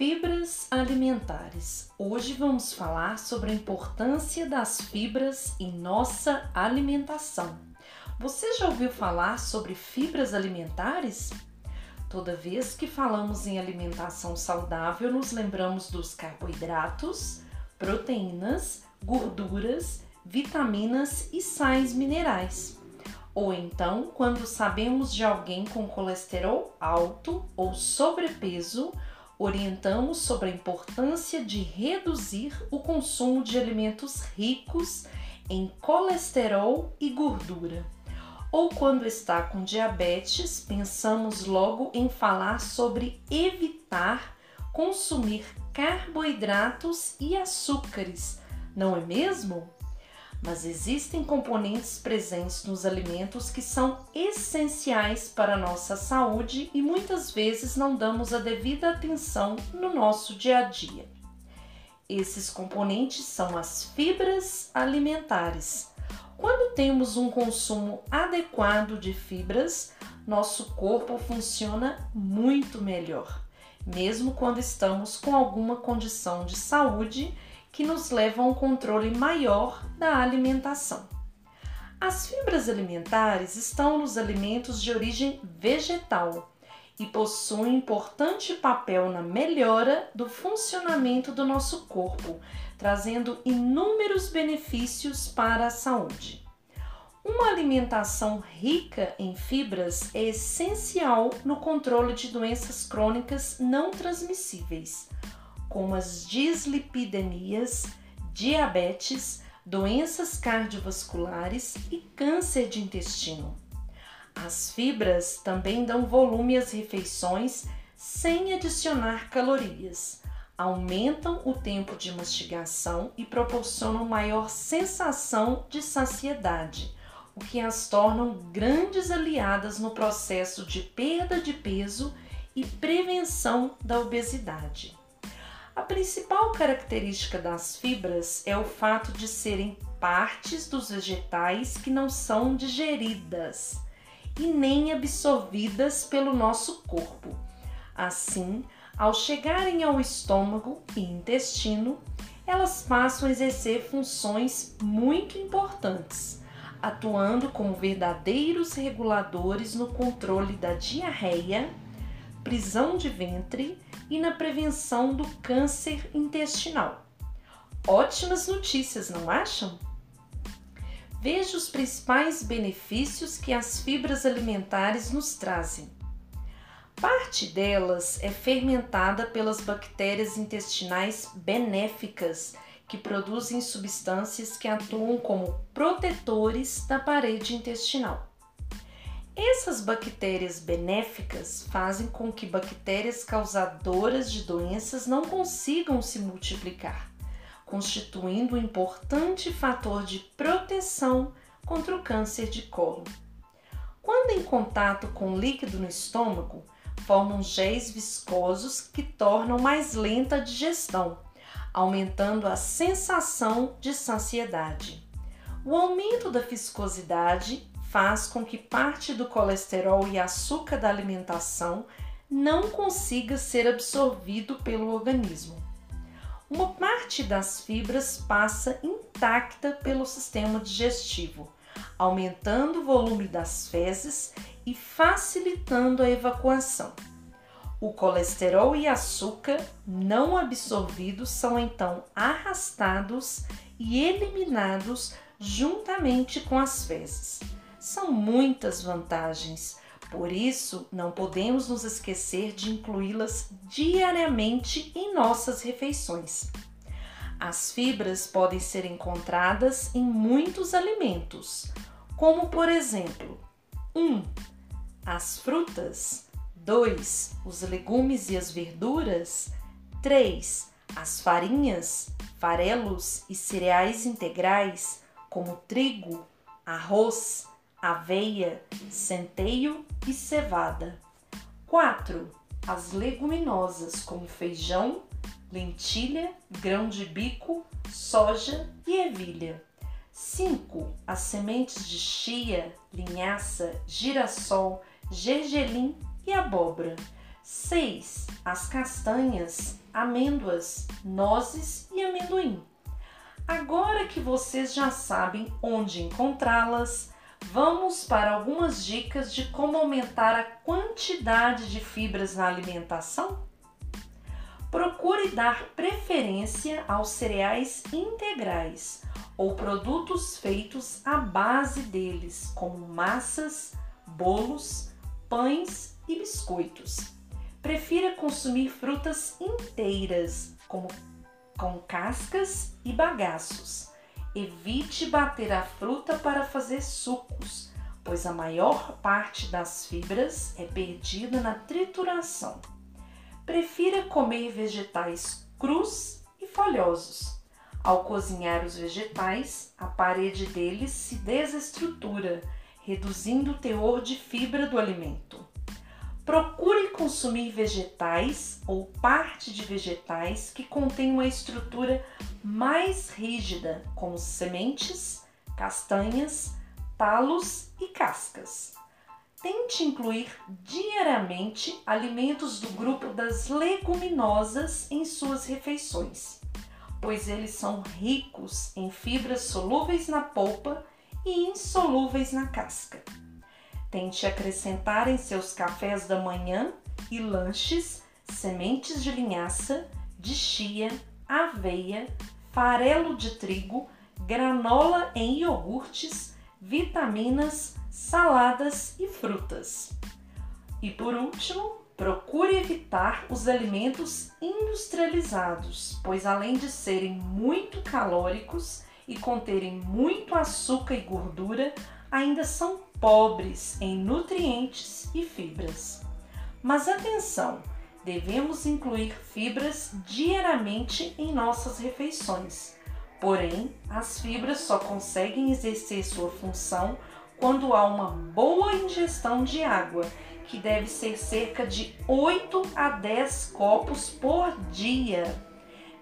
Fibras alimentares. Hoje vamos falar sobre a importância das fibras em nossa alimentação. Você já ouviu falar sobre fibras alimentares? Toda vez que falamos em alimentação saudável, nos lembramos dos carboidratos, proteínas, gorduras, vitaminas e sais minerais. Ou então, quando sabemos de alguém com colesterol alto ou sobrepeso, orientamos sobre a importância de reduzir o consumo de alimentos ricos em colesterol e gordura. Ou quando está com diabetes, pensamos logo em falar sobre evitar consumir carboidratos e açúcares, não é mesmo? Mas existem componentes presentes nos alimentos que são essenciais para a nossa saúde e muitas vezes não damos a devida atenção no nosso dia a dia. Esses componentes são as fibras alimentares. Quando temos um consumo adequado de fibras, nosso corpo funciona muito melhor, mesmo quando estamos com alguma condição de saúde que nos levam a um controle maior da alimentação. As fibras alimentares estão nos alimentos de origem vegetal e possuem importante papel na melhora do funcionamento do nosso corpo, trazendo inúmeros benefícios para a saúde. Uma alimentação rica em fibras é essencial no controle de doenças crônicas não transmissíveis como as dislipidemias, diabetes, doenças cardiovasculares e câncer de intestino. As fibras também dão volume às refeições sem adicionar calorias, aumentam o tempo de mastigação e proporcionam maior sensação de saciedade, o que as tornam grandes aliadas no processo de perda de peso e prevenção da obesidade. A principal característica das fibras é o fato de serem partes dos vegetais que não são digeridas e nem absorvidas pelo nosso corpo. Assim, ao chegarem ao estômago e intestino, elas passam a exercer funções muito importantes, atuando como verdadeiros reguladores no controle da diarreia, prisão de ventre e na prevenção do câncer intestinal. Ótimas notícias, não acham? Veja os principais benefícios que as fibras alimentares nos trazem. Parte delas é fermentada pelas bactérias intestinais benéficas, que produzem substâncias que atuam como protetores da parede intestinal. Essas bactérias benéficas fazem com que bactérias causadoras de doenças não consigam se multiplicar, constituindo um importante fator de proteção contra o câncer de colo. Quando em contato com líquido no estômago, formam géis viscosos que tornam mais lenta a digestão, aumentando a sensação de saciedade. O aumento da viscosidade faz com que parte do colesterol e açúcar da alimentação não consiga ser absorvido pelo organismo. Uma parte das fibras passa intacta pelo sistema digestivo, aumentando o volume das fezes e facilitando a evacuação. O colesterol e açúcar não absorvidos são então arrastados e eliminados juntamente com as fezes são muitas vantagens. Por isso, não podemos nos esquecer de incluí-las diariamente em nossas refeições. As fibras podem ser encontradas em muitos alimentos, como por exemplo: 1. Um, as frutas, 2. Os legumes e as verduras, 3. As farinhas, farelos e cereais integrais, como trigo, arroz, aveia, centeio e cevada. 4. As leguminosas como feijão, lentilha, grão de bico, soja e ervilha. 5. As sementes de chia, linhaça, girassol, gergelim e abóbora. 6. As castanhas, amêndoas, nozes e amendoim. Agora que vocês já sabem onde encontrá-las, vamos para algumas dicas de como aumentar a quantidade de fibras na alimentação? Procure dar preferência aos cereais integrais ou produtos feitos à base deles, como massas, bolos, pães e biscoitos. Prefira consumir frutas inteiras, como com cascas e bagaços. Evite bater a fruta para fazer sucos, pois a maior parte das fibras é perdida na trituração. Prefira comer vegetais crus e folhosos. Ao cozinhar os vegetais, a parede deles se desestrutura, reduzindo o teor de fibra do alimento. Procure consumir vegetais ou parte de vegetais que contêm uma estrutura mais rígida, como sementes, castanhas, talos e cascas. Tente incluir diariamente alimentos do grupo das leguminosas em suas refeições, pois eles são ricos em fibras solúveis na polpa e insolúveis na casca. Tente acrescentar em seus cafés da manhã e lanches sementes de linhaça, de chia, aveia, farelo de trigo, granola em iogurtes, vitaminas, saladas e frutas. E por último, procure evitar os alimentos industrializados, pois além de serem muito calóricos e conterem muito açúcar e gordura, ainda são pobres em nutrientes e fibras. Mas atenção, devemos incluir fibras diariamente em nossas refeições. Porém, as fibras só conseguem exercer sua função quando há uma boa ingestão de água, que deve ser cerca de 8 a 10 copos por dia.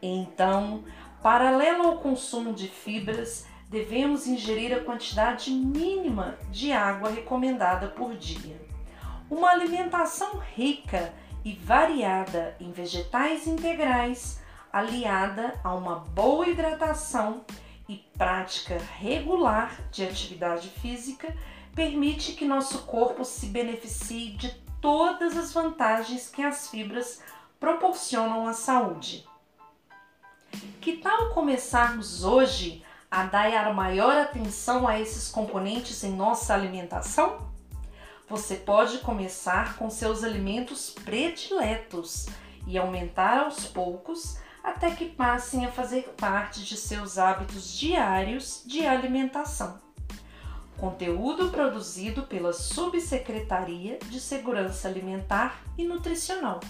Então, paralelo ao consumo de fibras, devemos ingerir a quantidade mínima de água recomendada por dia. Uma alimentação rica e variada em vegetais integrais, aliada a uma boa hidratação e prática regular de atividade física, permite que nosso corpo se beneficie de todas as vantagens que as fibras proporcionam à saúde. Que tal começarmos hoje a dar maior atenção a esses componentes em nossa alimentação? Você pode começar com seus alimentos prediletos e aumentar aos poucos até que passem a fazer parte de seus hábitos diários de alimentação. Conteúdo produzido pela Subsecretaria de Segurança Alimentar e Nutricional.